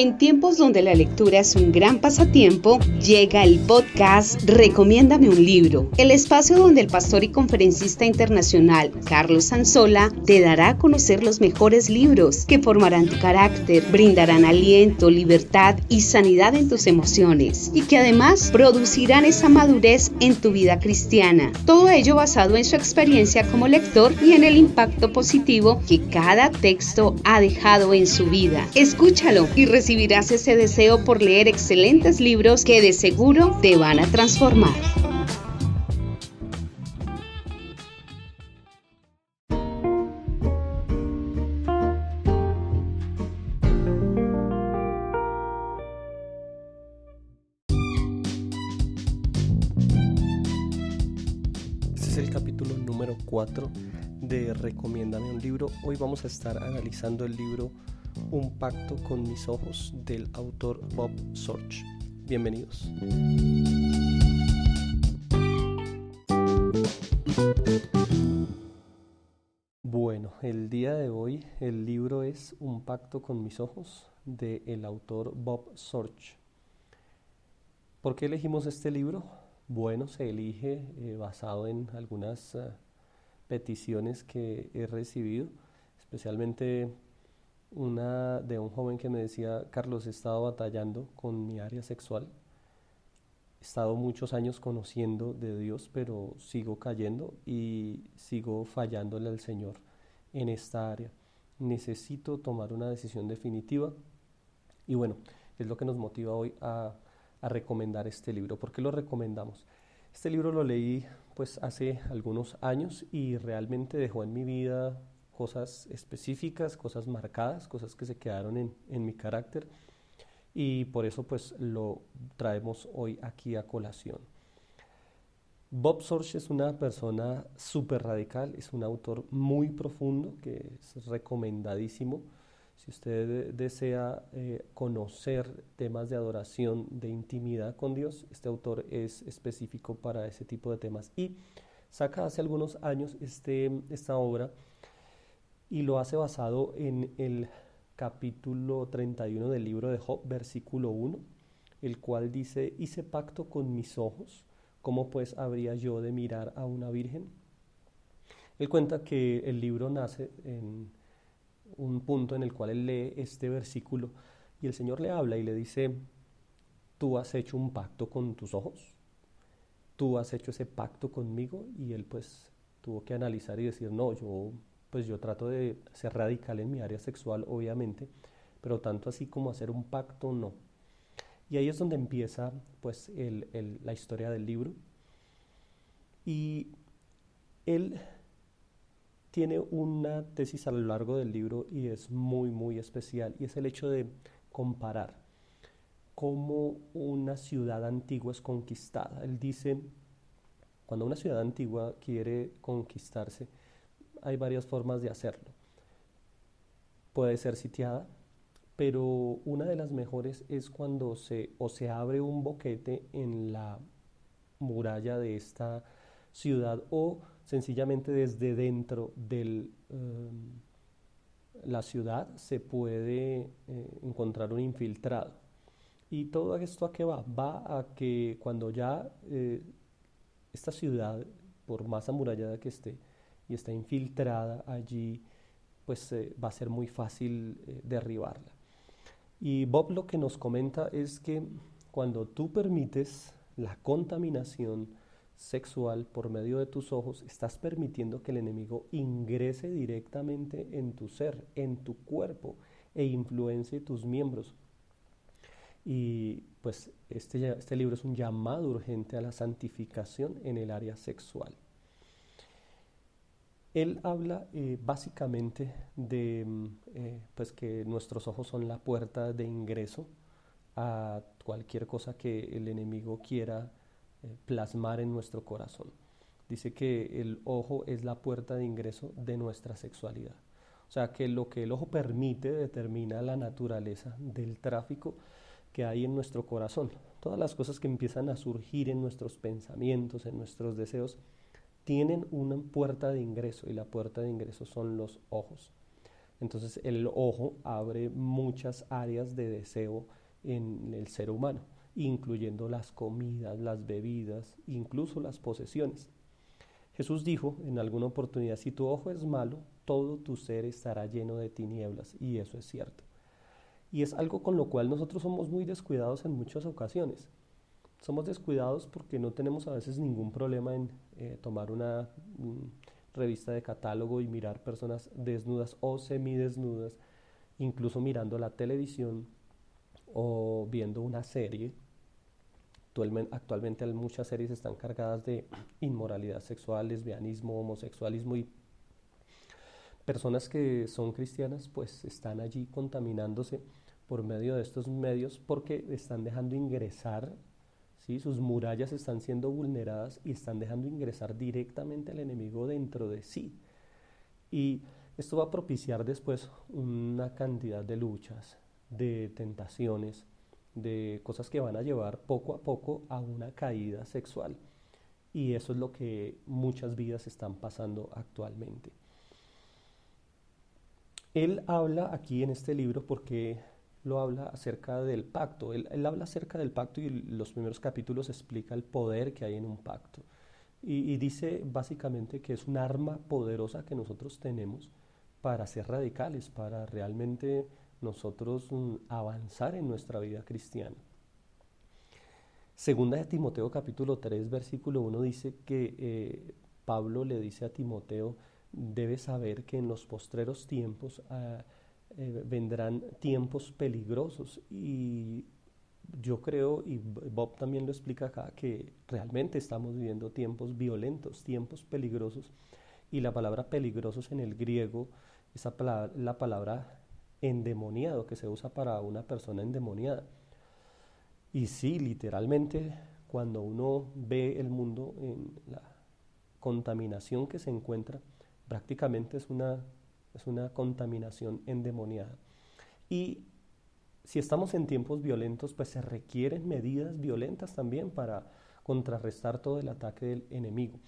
En tiempos donde la lectura es un gran pasatiempo, llega el podcast Recomiéndame un libro, el espacio donde el pastor y conferencista internacional Carlos Sanzola te dará a conocer los mejores libros que formarán tu carácter, brindarán aliento, libertad y sanidad en tus emociones y que además producirán esa madurez en tu vida cristiana. Todo ello basado en su experiencia como lector y en el impacto positivo que cada texto ha dejado en su vida. Escúchalo y recibirás ese deseo por leer excelentes libros que de seguro te van a transformar. Este es el capítulo número 4 de Recomiéndame un libro. Hoy vamos a estar analizando el libro un pacto con mis ojos del autor Bob Sorge. Bienvenidos. Bueno, el día de hoy el libro es Un pacto con mis ojos del el autor Bob Sorge. ¿Por qué elegimos este libro? Bueno, se elige eh, basado en algunas uh, peticiones que he recibido, especialmente una de un joven que me decía, Carlos, he estado batallando con mi área sexual, he estado muchos años conociendo de Dios, pero sigo cayendo y sigo fallándole al Señor en esta área. Necesito tomar una decisión definitiva y bueno, es lo que nos motiva hoy a, a recomendar este libro. ¿Por qué lo recomendamos? Este libro lo leí pues hace algunos años y realmente dejó en mi vida cosas específicas, cosas marcadas, cosas que se quedaron en, en mi carácter y por eso pues lo traemos hoy aquí a colación. Bob Sorge es una persona súper radical, es un autor muy profundo que es recomendadísimo. Si usted desea eh, conocer temas de adoración, de intimidad con Dios, este autor es específico para ese tipo de temas. Y saca hace algunos años este, esta obra y lo hace basado en el capítulo 31 del libro de Job, versículo 1, el cual dice, hice pacto con mis ojos, ¿cómo pues habría yo de mirar a una virgen? Él cuenta que el libro nace en un punto en el cual él lee este versículo y el Señor le habla y le dice, tú has hecho un pacto con tus ojos, tú has hecho ese pacto conmigo y él pues tuvo que analizar y decir, no, yo pues yo trato de ser radical en mi área sexual, obviamente, pero tanto así como hacer un pacto, no. Y ahí es donde empieza pues el, la historia del libro. Y él tiene una tesis a lo largo del libro y es muy, muy especial, y es el hecho de comparar cómo una ciudad antigua es conquistada. Él dice, cuando una ciudad antigua quiere conquistarse, hay varias formas de hacerlo. Puede ser sitiada, pero una de las mejores es cuando se o se abre un boquete en la muralla de esta ciudad o sencillamente desde dentro de eh, la ciudad se puede eh, encontrar un infiltrado. Y todo esto a qué va? Va a que cuando ya eh, esta ciudad, por más amurallada que esté, y está infiltrada allí, pues eh, va a ser muy fácil eh, derribarla. Y Bob lo que nos comenta es que cuando tú permites la contaminación sexual por medio de tus ojos, estás permitiendo que el enemigo ingrese directamente en tu ser, en tu cuerpo e influencie tus miembros. Y pues este, este libro es un llamado urgente a la santificación en el área sexual. Él habla eh, básicamente de mm, eh, pues que nuestros ojos son la puerta de ingreso a cualquier cosa que el enemigo quiera eh, plasmar en nuestro corazón. Dice que el ojo es la puerta de ingreso de nuestra sexualidad. O sea que lo que el ojo permite determina la naturaleza del tráfico que hay en nuestro corazón. Todas las cosas que empiezan a surgir en nuestros pensamientos, en nuestros deseos, tienen una puerta de ingreso y la puerta de ingreso son los ojos. Entonces el ojo abre muchas áreas de deseo en el ser humano, incluyendo las comidas, las bebidas, incluso las posesiones. Jesús dijo en alguna oportunidad, si tu ojo es malo, todo tu ser estará lleno de tinieblas, y eso es cierto. Y es algo con lo cual nosotros somos muy descuidados en muchas ocasiones. Somos descuidados porque no tenemos a veces ningún problema en eh, tomar una revista de catálogo y mirar personas desnudas o semidesnudas, incluso mirando la televisión o viendo una serie. Actualmente muchas series están cargadas de inmoralidad sexual, lesbianismo, homosexualismo y personas que son cristianas pues están allí contaminándose por medio de estos medios porque están dejando ingresar, sus murallas están siendo vulneradas y están dejando ingresar directamente al enemigo dentro de sí. Y esto va a propiciar después una cantidad de luchas, de tentaciones, de cosas que van a llevar poco a poco a una caída sexual. Y eso es lo que muchas vidas están pasando actualmente. Él habla aquí en este libro porque lo habla acerca del pacto. Él, habla acerca del pacto y los primeros capítulos explica el poder que hay en un pacto. Y, y, dice básicamente que es un arma poderosa que nosotros tenemos para ser radicales, para realmente nosotros mm, avanzar en nuestra vida cristiana. Segunda de Timoteo capítulo 3 versículo 1 dice que eh, Pablo le dice a Timoteo, debe saber que en los postreros tiempos ah, eh, vendrán tiempos peligrosos y yo creo, y Bob también lo explica acá, que realmente estamos viviendo tiempos violentos, tiempos peligrosos, y la palabra peligrosos en el griego, palabra, la palabra endemoniado que se usa para una persona endemoniada. Y sí, literalmente, cuando uno ve el mundo en la contaminación que se encuentra, prácticamente es una, es una contaminación endemoniada. Y si estamos en tiempos violentos, pues se requieren medidas violentas también para contrarrestar todo el ataque del enemigo.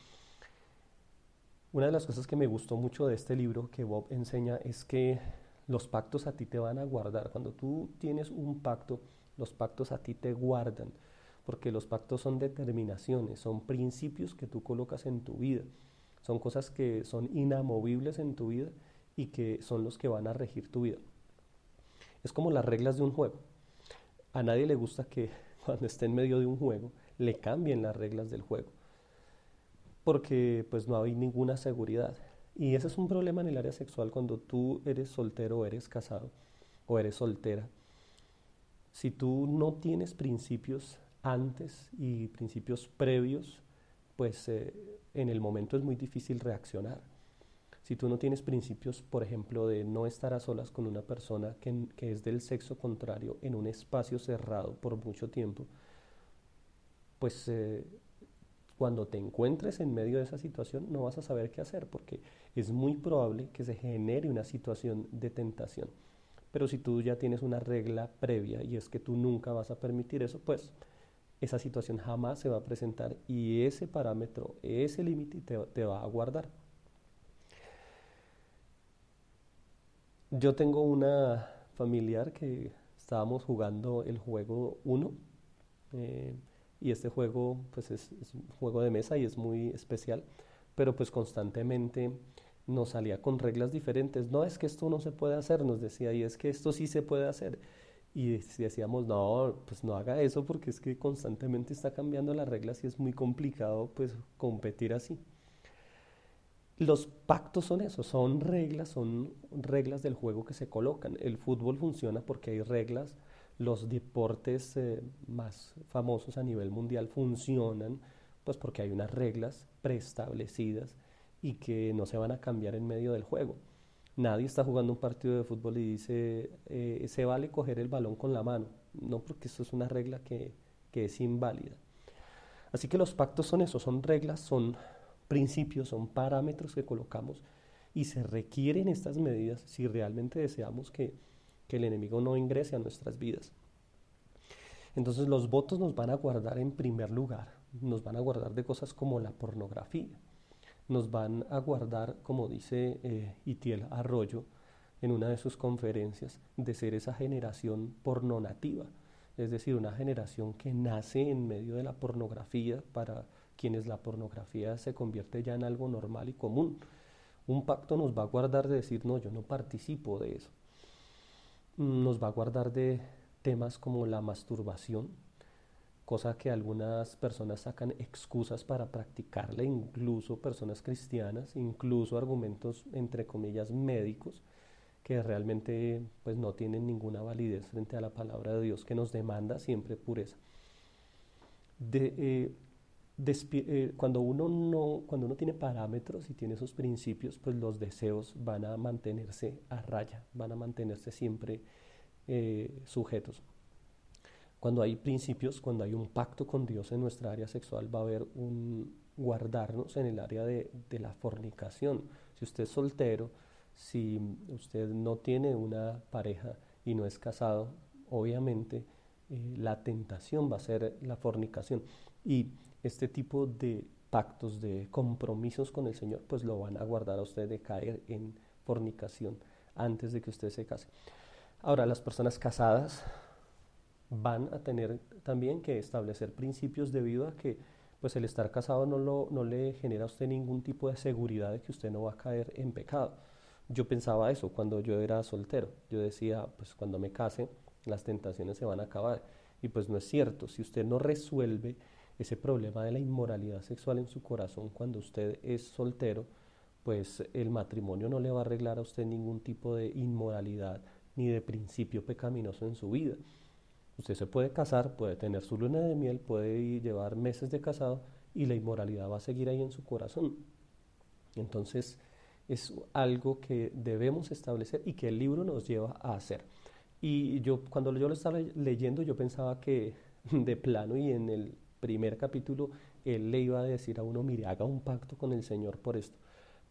Una de las cosas que me gustó mucho de este libro que Bob enseña es que los pactos a ti te van a guardar. Cuando tú tienes un pacto, los pactos a ti te guardan, porque los pactos son determinaciones, son principios que tú colocas en tu vida. Son cosas que son inamovibles en tu vida y que son los que van a regir tu vida. Es como las reglas de un juego. A nadie le gusta que cuando esté en medio de un juego le cambien las reglas del juego, porque pues no hay ninguna seguridad. Y ese es un problema en el área sexual cuando tú eres soltero o eres casado o eres soltera. Si tú no tienes principios antes y principios previos, pues eh, en el momento es muy difícil reaccionar. Si tú no tienes principios, por ejemplo, de no estar a solas con una persona que, es del sexo contrario en un espacio cerrado por mucho tiempo, pues eh, cuando te encuentres en medio de esa situación no vas a saber qué hacer porque es muy probable que se genere una situación de tentación. Pero si tú ya tienes una regla previa y es que tú nunca vas a permitir eso, pues esa situación jamás se va a presentar y ese parámetro, ese límite te, va a guardar. Yo tengo una familiar que estábamos jugando el juego 1 eh, y este juego pues es, juego de mesa y es muy especial, pero pues constantemente nos salía con reglas diferentes. No es que esto no se puede hacer, nos decía, y es que esto sí se puede hacer. Y decíamos, no, pues no haga eso porque es que constantemente está cambiando las reglas y es muy complicado pues competir así. Los pactos son eso, son reglas, son reglas del juego que se colocan. El fútbol funciona porque hay reglas, los deportes eh, más famosos a nivel mundial funcionan pues porque hay unas reglas preestablecidas y que no se van a cambiar en medio del juego. Nadie está jugando un partido de fútbol y dice, eh, se vale coger el balón con la mano. No, porque eso es una regla que, que es inválida. Así que los pactos son eso, son reglas, son principios, son parámetros que colocamos y se requieren estas medidas si realmente deseamos que, que el enemigo no ingrese a nuestras vidas. Entonces los votos nos van a guardar en primer lugar, nos van a guardar de cosas como la pornografía, nos van a guardar, como dice eh, Itiel Arroyo, en una de sus conferencias de ser esa generación pornonativa, es decir, una generación que nace en medio de la pornografía para quienes la pornografía se convierte ya en algo normal y común. Un pacto nos va a guardar de decir, no, yo no participo de eso. Nos va a guardar de temas como la masturbación, cosa que algunas personas sacan excusas para practicarla, incluso personas cristianas, incluso argumentos entre comillas médicos que realmente pues no tienen ninguna validez frente a la palabra de Dios que nos demanda siempre pureza. De, eh, eh, cuando, uno no, cuando uno tiene parámetros y tiene esos principios, pues los deseos van a mantenerse a raya, van a mantenerse siempre eh, sujetos. Cuando hay principios, cuando hay un pacto con Dios en nuestra área sexual, va a haber un guardarnos en el área de, de la fornicación. Si usted es soltero, si usted no tiene una pareja y no es casado, obviamente eh, la tentación va a ser la fornicación. Y este tipo de pactos, de compromisos con el Señor, pues lo van a guardar a usted de caer en fornicación antes de que usted se case. Ahora, las personas casadas van a tener también que establecer principios debido a que pues el estar casado no, lo, no le genera a usted ningún tipo de seguridad de que usted no va a caer en pecado yo pensaba eso cuando yo era soltero. Yo decía, pues cuando me case, las tentaciones se van a acabar. Y pues no es cierto. Si usted no resuelve ese problema de la inmoralidad sexual en su corazón cuando usted es soltero, pues el matrimonio no le va a arreglar a usted ningún tipo de inmoralidad ni de principio pecaminoso en su vida. Usted se puede casar, puede tener su luna de miel, puede llevar meses de casado y la inmoralidad va a seguir ahí en su corazón. Entonces, es algo que debemos establecer y que el libro nos lleva a hacer. Y yo cuando yo lo estaba leyendo yo pensaba que de plano y en el primer capítulo él le iba a decir a uno, mire, haga un pacto con el Señor por esto.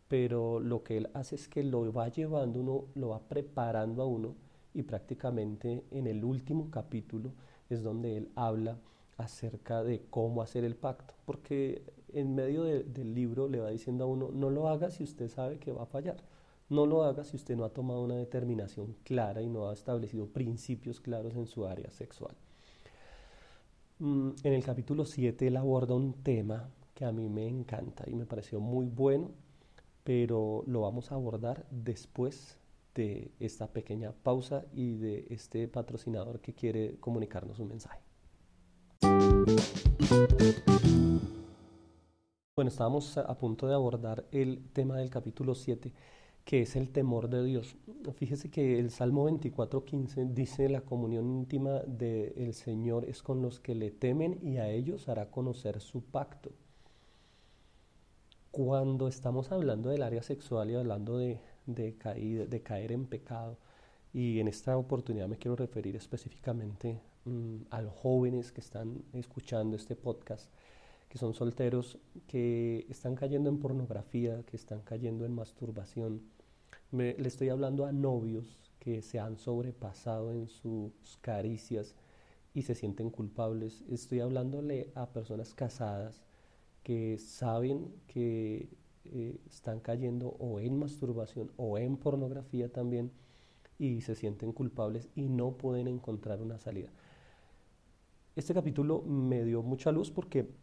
Pero lo que él hace es que lo va llevando uno, lo va preparando a uno y prácticamente en el último capítulo es donde él habla acerca de cómo hacer el pacto, porque en medio del libro le va diciendo a uno, no lo haga si usted sabe que va a fallar, no lo haga si usted no ha tomado una determinación clara y no ha establecido principios claros en su área sexual. Mm, en el capítulo 7 él aborda un tema que a mí me encanta y me pareció muy bueno, pero lo vamos a abordar después de esta pequeña pausa y de este patrocinador que quiere comunicarnos un mensaje. Bueno, estábamos a punto de abordar el tema del capítulo 7, que es el temor de Dios. Fíjese que el Salmo 24.15 dice, la comunión íntima del Señor es con los que le temen y a ellos hará conocer su pacto. Cuando estamos hablando del área sexual y hablando de, de, de caer en pecado, y en esta oportunidad me quiero referir específicamente mm, a los jóvenes que están escuchando este podcast, que son solteros, que están cayendo en pornografía, que están cayendo en masturbación. le estoy hablando a novios que se han sobrepasado en sus caricias y se sienten culpables. Estoy hablándole a personas casadas que saben que eh, están cayendo o en masturbación o en pornografía también y se sienten culpables y no pueden encontrar una salida. Este capítulo me dio mucha luz porque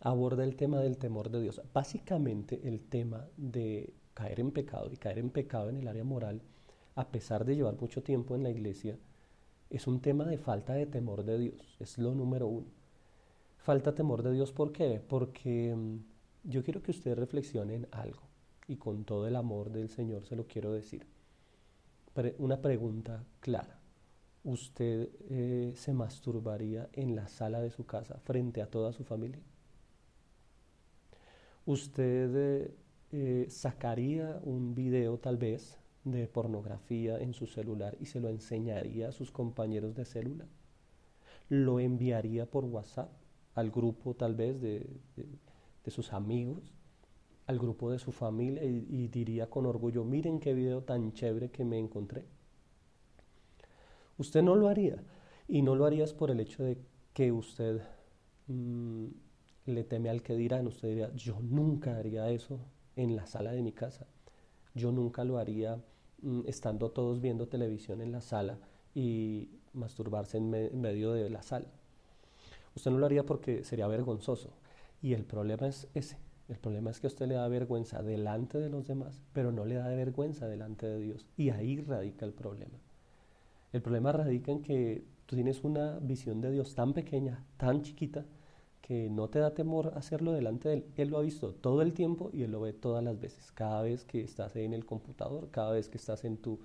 aborda el tema del temor de Dios. Básicamente el tema de caer en pecado y caer en pecado en el área moral, a pesar de llevar mucho tiempo en la iglesia, es un tema de falta de temor de Dios. Es lo número uno. Falta temor de Dios, ¿por qué? Porque mm, yo quiero que ustedes reflexionen algo y con todo el amor del Señor se lo quiero decir. una pregunta clara. ¿Usted eh, se masturbaría en la sala de su casa frente a toda su familia? Usted eh, sacaría un video tal vez de pornografía en su celular y se lo enseñaría a sus compañeros de célula. Lo enviaría por WhatsApp al grupo tal vez de, sus amigos, al grupo de su familia y, y, diría con orgullo, miren qué video tan chévere que me encontré. Usted no lo haría y no lo harías por el hecho de que usted mm, le teme al que dirán. Usted diría, yo nunca haría eso en la sala de mi casa. Yo nunca lo haría mm, estando todos viendo televisión en la sala y masturbarse en, en medio de la sala. Usted no lo haría porque sería vergonzoso. Y el problema es ese. El problema es que a usted le da vergüenza delante de los demás, pero no le da vergüenza delante de Dios. Y ahí radica el problema. El problema radica en que tú tienes una visión de Dios tan pequeña, tan chiquita, que no te da temor hacerlo delante de Él. Él lo ha visto todo el tiempo y Él lo ve todas las veces. Cada vez que estás en el computador, cada vez que estás en tu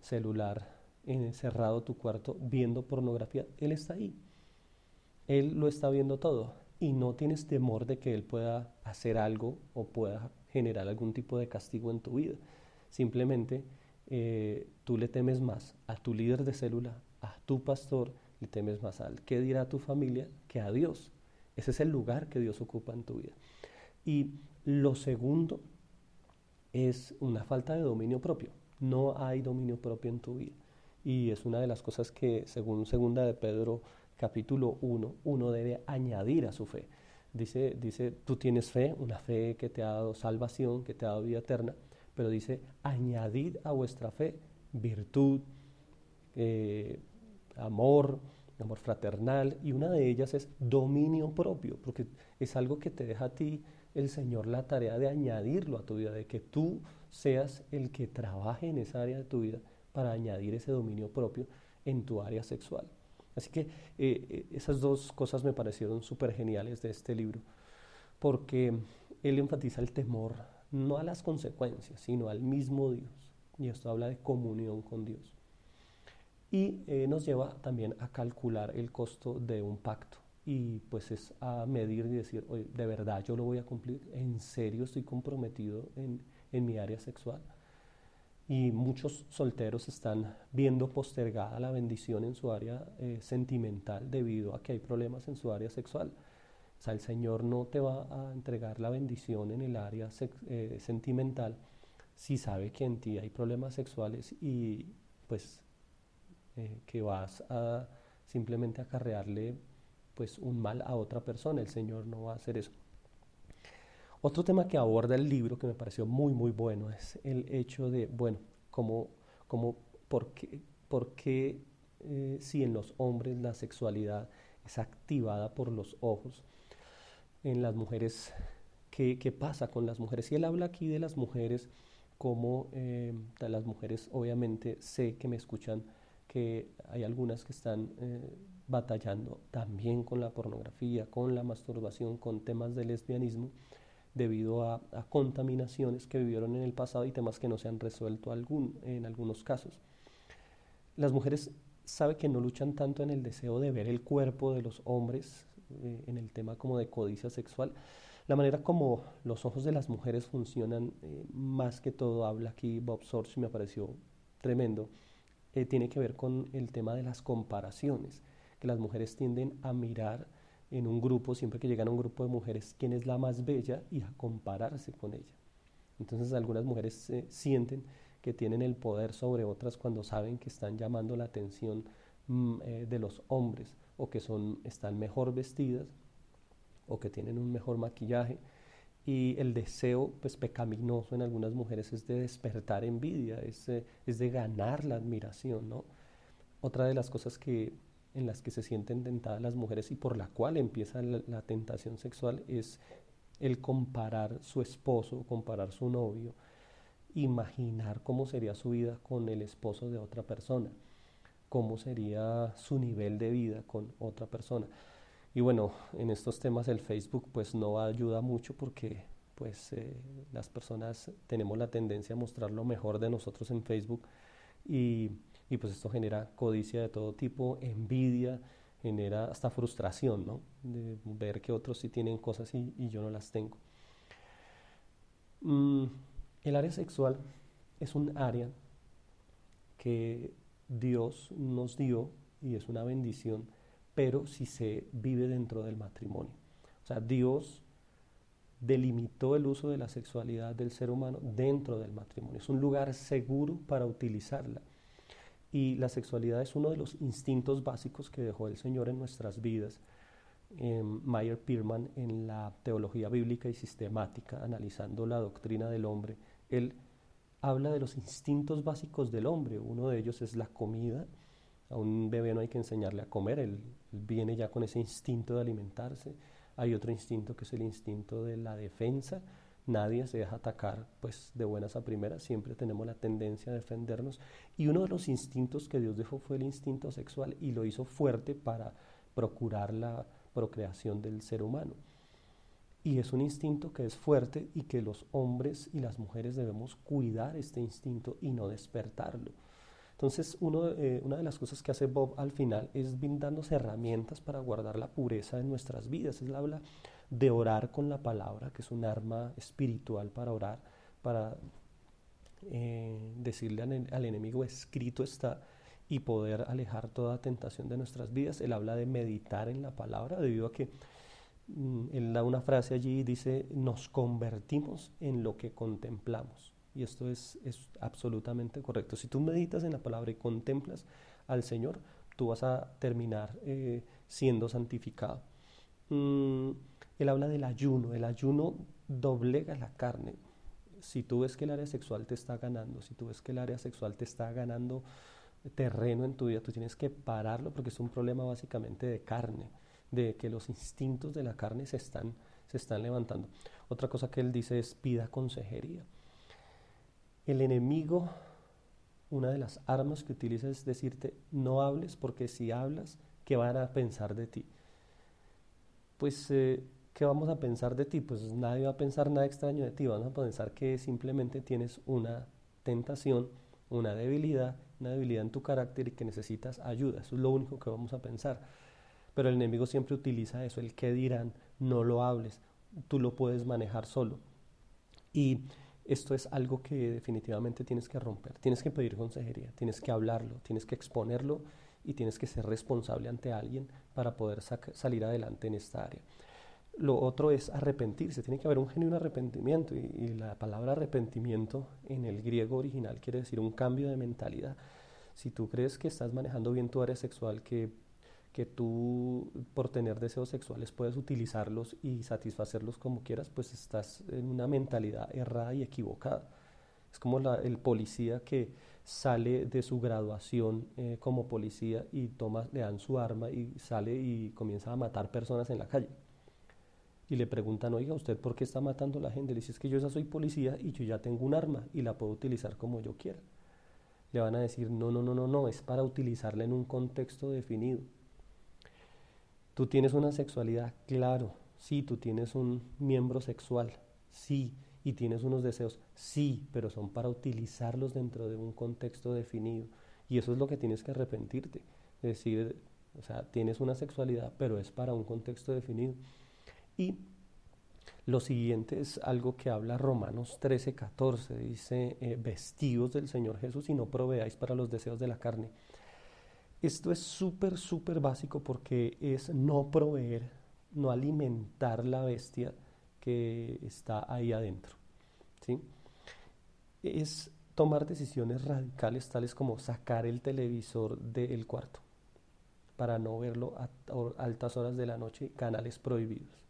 celular, encerrado tu cuarto, viendo pornografía, Él está ahí. Él lo está viendo todo y no tienes temor de que Él pueda hacer algo o pueda generar algún tipo de castigo en tu vida. Simplemente eh, tú le temes más a tu líder de célula, a tu pastor, le temes más al qué dirá tu familia que a Dios. Ese es el lugar que Dios ocupa en tu vida. Y lo segundo es una falta de dominio propio. No hay dominio propio en tu vida. Y es una de las cosas que, según segunda de Pedro capítulo 1, uno debe añadir a su fe. Dice, dice, tú tienes fe, una fe que te ha dado salvación, que te ha dado vida eterna, pero dice, añadid a vuestra fe virtud, eh, amor, amor fraternal, y una de ellas es dominio propio, porque es algo que te deja a ti el Señor la tarea de añadirlo a tu vida, de que tú seas el que trabaje en esa área de tu vida para añadir ese dominio propio en tu área sexual. Así que eh, eh, esas dos cosas me parecieron súper geniales de este libro, porque él enfatiza el temor no a las consecuencias, sino al mismo Dios. Y esto habla de comunión con Dios. Y eh, nos lleva también a calcular el costo de un pacto. Y pues es a medir y decir, Oye, de verdad yo lo voy a cumplir, en serio estoy comprometido en, en mi área sexual y muchos solteros están viendo postergada la bendición en su área eh, sentimental debido a que hay problemas en su área sexual. O sea, el Señor no te va a entregar la bendición en el área eh, sentimental si sabe que en ti hay problemas sexuales y pues eh, que vas a simplemente acarrearle pues un mal a otra persona. El Señor no va a hacer eso. Otro tema que aborda el libro que me pareció muy, muy bueno es el hecho de, bueno, cómo, cómo, por qué, por qué eh, si en los hombres la sexualidad es activada por los ojos, en las mujeres, ¿qué, qué pasa con las mujeres? Y él habla aquí de las mujeres, como eh, las mujeres, obviamente sé que me escuchan que hay algunas que están eh, batallando también con la pornografía, con la masturbación, con temas de lesbianismo debido a, contaminaciones que vivieron en el pasado y temas que no se han resuelto algún, en algunos casos. Las mujeres saben que no luchan tanto en el deseo de ver el cuerpo de los hombres, eh, en el tema como de codicia sexual. La manera como los ojos de las mujeres funcionan, eh, más que todo, habla aquí Bob Sorge, me pareció tremendo, eh, tiene que ver con el tema de las comparaciones, que las mujeres tienden a mirar en un grupo, siempre que llegan a un grupo de mujeres, quién es la más bella y a compararse con ella. Entonces algunas mujeres sienten que tienen el poder sobre otras cuando saben que están llamando la atención mm, eh, de los hombres o que son, están mejor vestidas o que tienen un mejor maquillaje. Y el deseo pues, pecaminoso en algunas mujeres es de despertar envidia, es, es de ganar la admiración. ¿no? Otra de las cosas que en las que se sienten tentadas las mujeres y por la cual empieza la, tentación sexual es el comparar su esposo, comparar su novio, imaginar cómo sería su vida con el esposo de otra persona, cómo sería su nivel de vida con otra persona. Y bueno, en estos temas el Facebook pues no ayuda mucho porque pues eh, las personas tenemos la tendencia a mostrar lo mejor de nosotros en Facebook y y pues esto genera codicia de todo tipo, envidia, genera hasta frustración, ¿no? De ver que otros sí tienen cosas y, yo no las tengo. Mm, el área sexual es un área que Dios nos dio y es una bendición, pero si se vive dentro del matrimonio. O sea, Dios delimitó el uso de la sexualidad del ser humano dentro del matrimonio. Es un lugar seguro para utilizarla. Y la sexualidad es uno de los instintos básicos que dejó el Señor en nuestras vidas. Eh, Mayer Pierman en la teología bíblica y sistemática, analizando la doctrina del hombre, él habla de los instintos básicos del hombre. Uno de ellos es la comida. A un bebé no hay que enseñarle a comer, él, viene ya con ese instinto de alimentarse. Hay otro instinto que es el instinto de la defensa. Nadie se deja atacar pues de buenas a primeras, siempre tenemos la tendencia a defendernos. Y uno de los instintos que Dios dejó fue el instinto sexual y lo hizo fuerte para procurar la procreación del ser humano. Y es un instinto que es fuerte y que los hombres y las mujeres debemos cuidar este instinto y no despertarlo. Entonces, eh, una de las cosas que hace Bob al final es brindarnos herramientas para guardar la pureza en nuestras vidas. Él habla de orar con la palabra, que es un arma espiritual para orar, para eh, decirle al, al enemigo, escrito está, y poder alejar toda tentación de nuestras vidas. Él habla de meditar en la palabra, debido a que Mm, él da una frase allí y dice, nos convertimos en lo que contemplamos. Y esto es, es, absolutamente correcto. Si tú meditas en la palabra y contemplas al Señor, tú vas a terminar eh, siendo santificado. Mm, él habla del ayuno. El ayuno doblega la carne. Si tú ves que el área sexual te está ganando, si tú ves que el área sexual te está ganando terreno en tu vida, tú tienes que pararlo porque es un problema básicamente de carne de que los instintos de la carne se están, se están levantando. Otra cosa que él dice es pida consejería. El enemigo, una de las armas que utiliza es decirte, no hables porque si hablas, ¿qué van a pensar de ti? Pues, eh, ¿qué vamos a pensar de ti? Pues nadie va a pensar nada extraño de ti, van a pensar que simplemente tienes una tentación, una debilidad, una debilidad en tu carácter y que necesitas ayuda. Eso es lo único que vamos a pensar. Pero el enemigo siempre utiliza eso, el que dirán, no lo hables, tú lo puedes manejar solo. Y esto es algo que definitivamente tienes que romper, tienes que pedir consejería, tienes que hablarlo, tienes que exponerlo y tienes que ser responsable ante alguien para poder salir adelante en esta área. Lo otro es arrepentirse, tiene que haber un genuino arrepentimiento y, y, la palabra arrepentimiento en el griego original quiere decir un cambio de mentalidad. Si tú crees que estás manejando bien tu área sexual, que que tú por tener deseos sexuales puedes utilizarlos y satisfacerlos como quieras, pues estás en una mentalidad errada y equivocada. Es como el policía que sale de su graduación eh, como policía y toma, le dan su arma y sale y comienza a matar personas en la calle. Y le preguntan, oiga, ¿usted por qué está matando a la gente? Le dice, es que yo ya soy policía y yo ya tengo un arma y la puedo utilizar como yo quiera. Le van a decir, no, no, no, no, no, es para utilizarla en un contexto definido. Tú tienes una sexualidad, claro, sí, tú tienes un miembro sexual, sí, y tienes unos deseos, sí, pero son para utilizarlos dentro de un contexto definido. Y eso es lo que tienes que arrepentirte. Decir, o sea, tienes una sexualidad, pero es para un contexto definido. Y lo siguiente es algo que habla Romanos 13, 14. Dice, eh, vestidos del Señor Jesús y no proveáis para los deseos de la carne. Esto es súper, súper básico porque es no proveer, no alimentar la bestia que está ahí adentro. ¿sí? Es tomar decisiones radicales tales como sacar el televisor del cuarto para no verlo a, altas horas de la noche, canales prohibidos.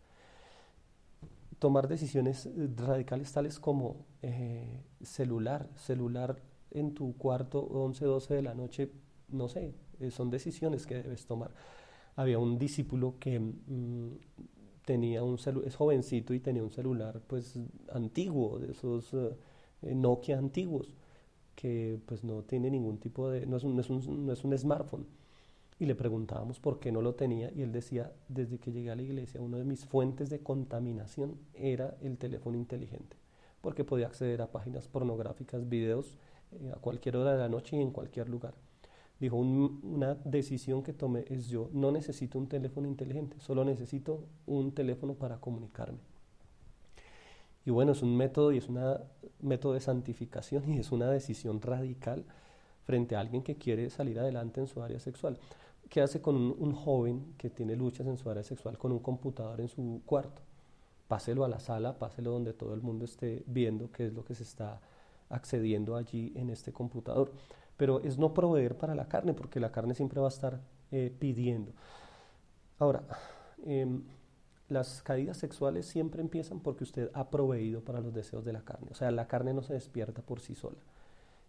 Tomar decisiones radicales tales como eh, celular, celular en tu cuarto 11, 12 de la noche, no sé, eh, son decisiones que debes tomar. Había un discípulo que mm, tenía un celular, es jovencito y tenía un celular pues antiguo, de esos eh, Nokia antiguos, que pues no tiene ningún tipo de, no es, un, no, es un, no es un smartphone. Y le preguntábamos por qué no lo tenía y él decía, desde que llegué a la iglesia, una de mis fuentes de contaminación era el teléfono inteligente, porque podía acceder a páginas pornográficas, videos, eh, a cualquier hora de la noche y en cualquier lugar. Dijo, una decisión que tomé es yo no necesito un teléfono inteligente, solo necesito un teléfono para comunicarme. Y bueno, es un método y es un método de santificación y es una decisión radical frente a alguien que quiere salir adelante en su área sexual. ¿Qué hace con un, joven que tiene luchas en su área sexual con un computador en su cuarto? Páselo a la sala, páselo donde todo el mundo esté viendo qué es lo que se está accediendo allí en este computador pero es no proveer para la carne, porque la carne siempre va a estar eh, pidiendo. Ahora, em, las caídas sexuales siempre empiezan porque usted ha proveído para los deseos de la carne. O sea, la carne no se despierta por sí sola.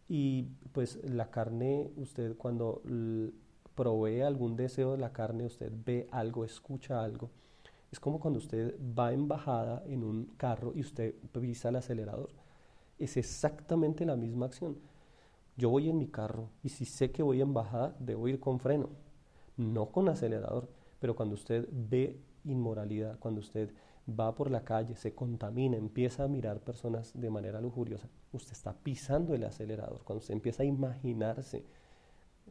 Y pues la carne, usted cuando provee algún deseo de la carne, usted ve algo, escucha algo. Es como cuando usted va en bajada en un carro y usted pisa el acelerador. Es exactamente la misma acción. Yo voy en mi carro y si sé que voy en bajada, debo ir con freno, no con acelerador. Pero cuando usted ve inmoralidad, cuando usted va por la calle, se contamina, empieza a mirar personas de manera lujuriosa, usted está pisando el acelerador. Cuando usted empieza a imaginarse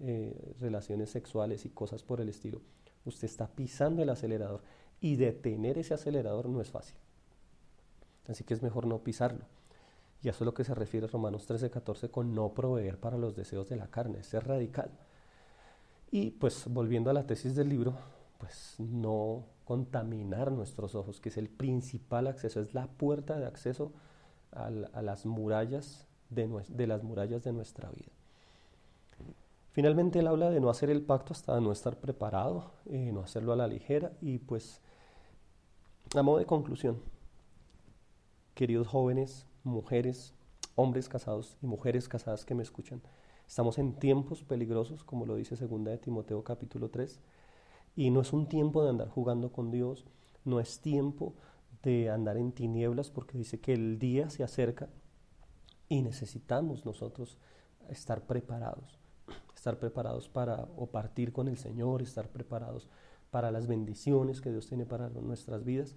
eh, relaciones sexuales y cosas por el estilo, usted está pisando el acelerador y detener ese acelerador no es fácil. Así que es mejor no pisarlo. Y eso es lo que se refiere Romanos 13, 14 con no proveer para los deseos de la carne, ser radical. Y pues volviendo a la tesis del libro, pues no contaminar nuestros ojos, que es el principal acceso, es la puerta de acceso a, las murallas de, las murallas de nuestra vida. Finalmente él habla de no hacer el pacto hasta no estar preparado, eh, no hacerlo a la ligera y pues a modo de conclusión, queridos jóvenes, mujeres, hombres casados y mujeres casadas que me escuchan, estamos en tiempos peligrosos, como lo dice segunda de Timoteo capítulo 3, y no es un tiempo de andar jugando con Dios, no es tiempo de andar en tinieblas porque dice que el día se acerca y necesitamos nosotros estar preparados, estar preparados para o partir con el Señor, estar preparados para las bendiciones que Dios tiene para nuestras vidas,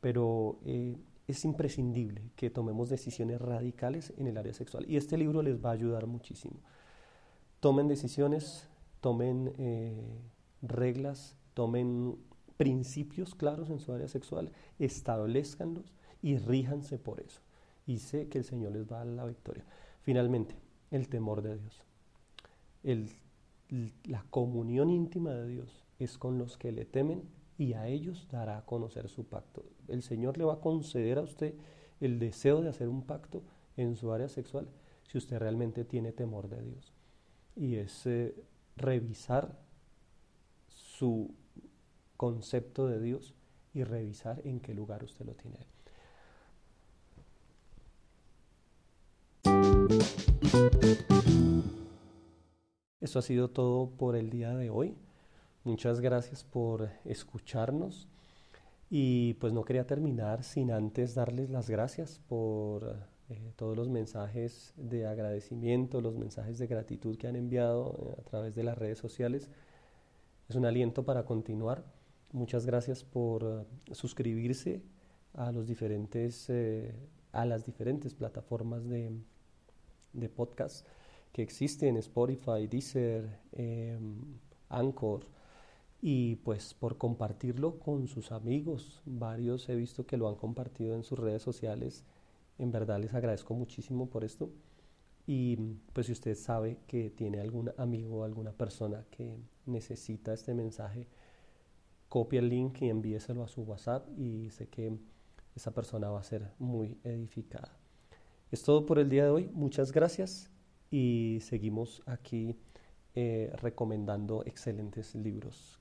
pero eh, es imprescindible que tomemos decisiones radicales en el área sexual y este libro les va a ayudar muchísimo. Tomen decisiones, tomen eh, reglas, tomen principios claros en su área sexual, establezcanlos y ríjanse por eso. Y sé que el Señor les va a dar la victoria. Finalmente, el temor de Dios. la comunión íntima de Dios es con los que le temen y a ellos dará a conocer su pacto. El Señor le va a conceder a usted el deseo de hacer un pacto en su área sexual si usted realmente tiene temor de Dios. Y es eh, revisar su concepto de Dios y revisar en qué lugar usted lo tiene. Eso ha sido todo por el día de hoy. Muchas gracias por escucharnos y pues no quería terminar sin antes darles las gracias por eh, todos los mensajes de agradecimiento, los mensajes de gratitud que han enviado eh, a través de las redes sociales es un aliento para continuar. Muchas gracias por eh, suscribirse a, los diferentes, a las diferentes plataformas de, de, podcast que existen, Spotify, Deezer, em, Anchor, y pues por compartirlo con sus amigos. Varios he visto que lo han compartido en sus redes sociales. En verdad les agradezco muchísimo por esto. Y pues si usted sabe que tiene algún amigo o alguna persona que necesita este mensaje, copie el link y envíeselo a su WhatsApp y sé que esa persona va a ser muy edificada. Es todo por el día de hoy. Muchas gracias y seguimos aquí eh, recomendando excelentes libros.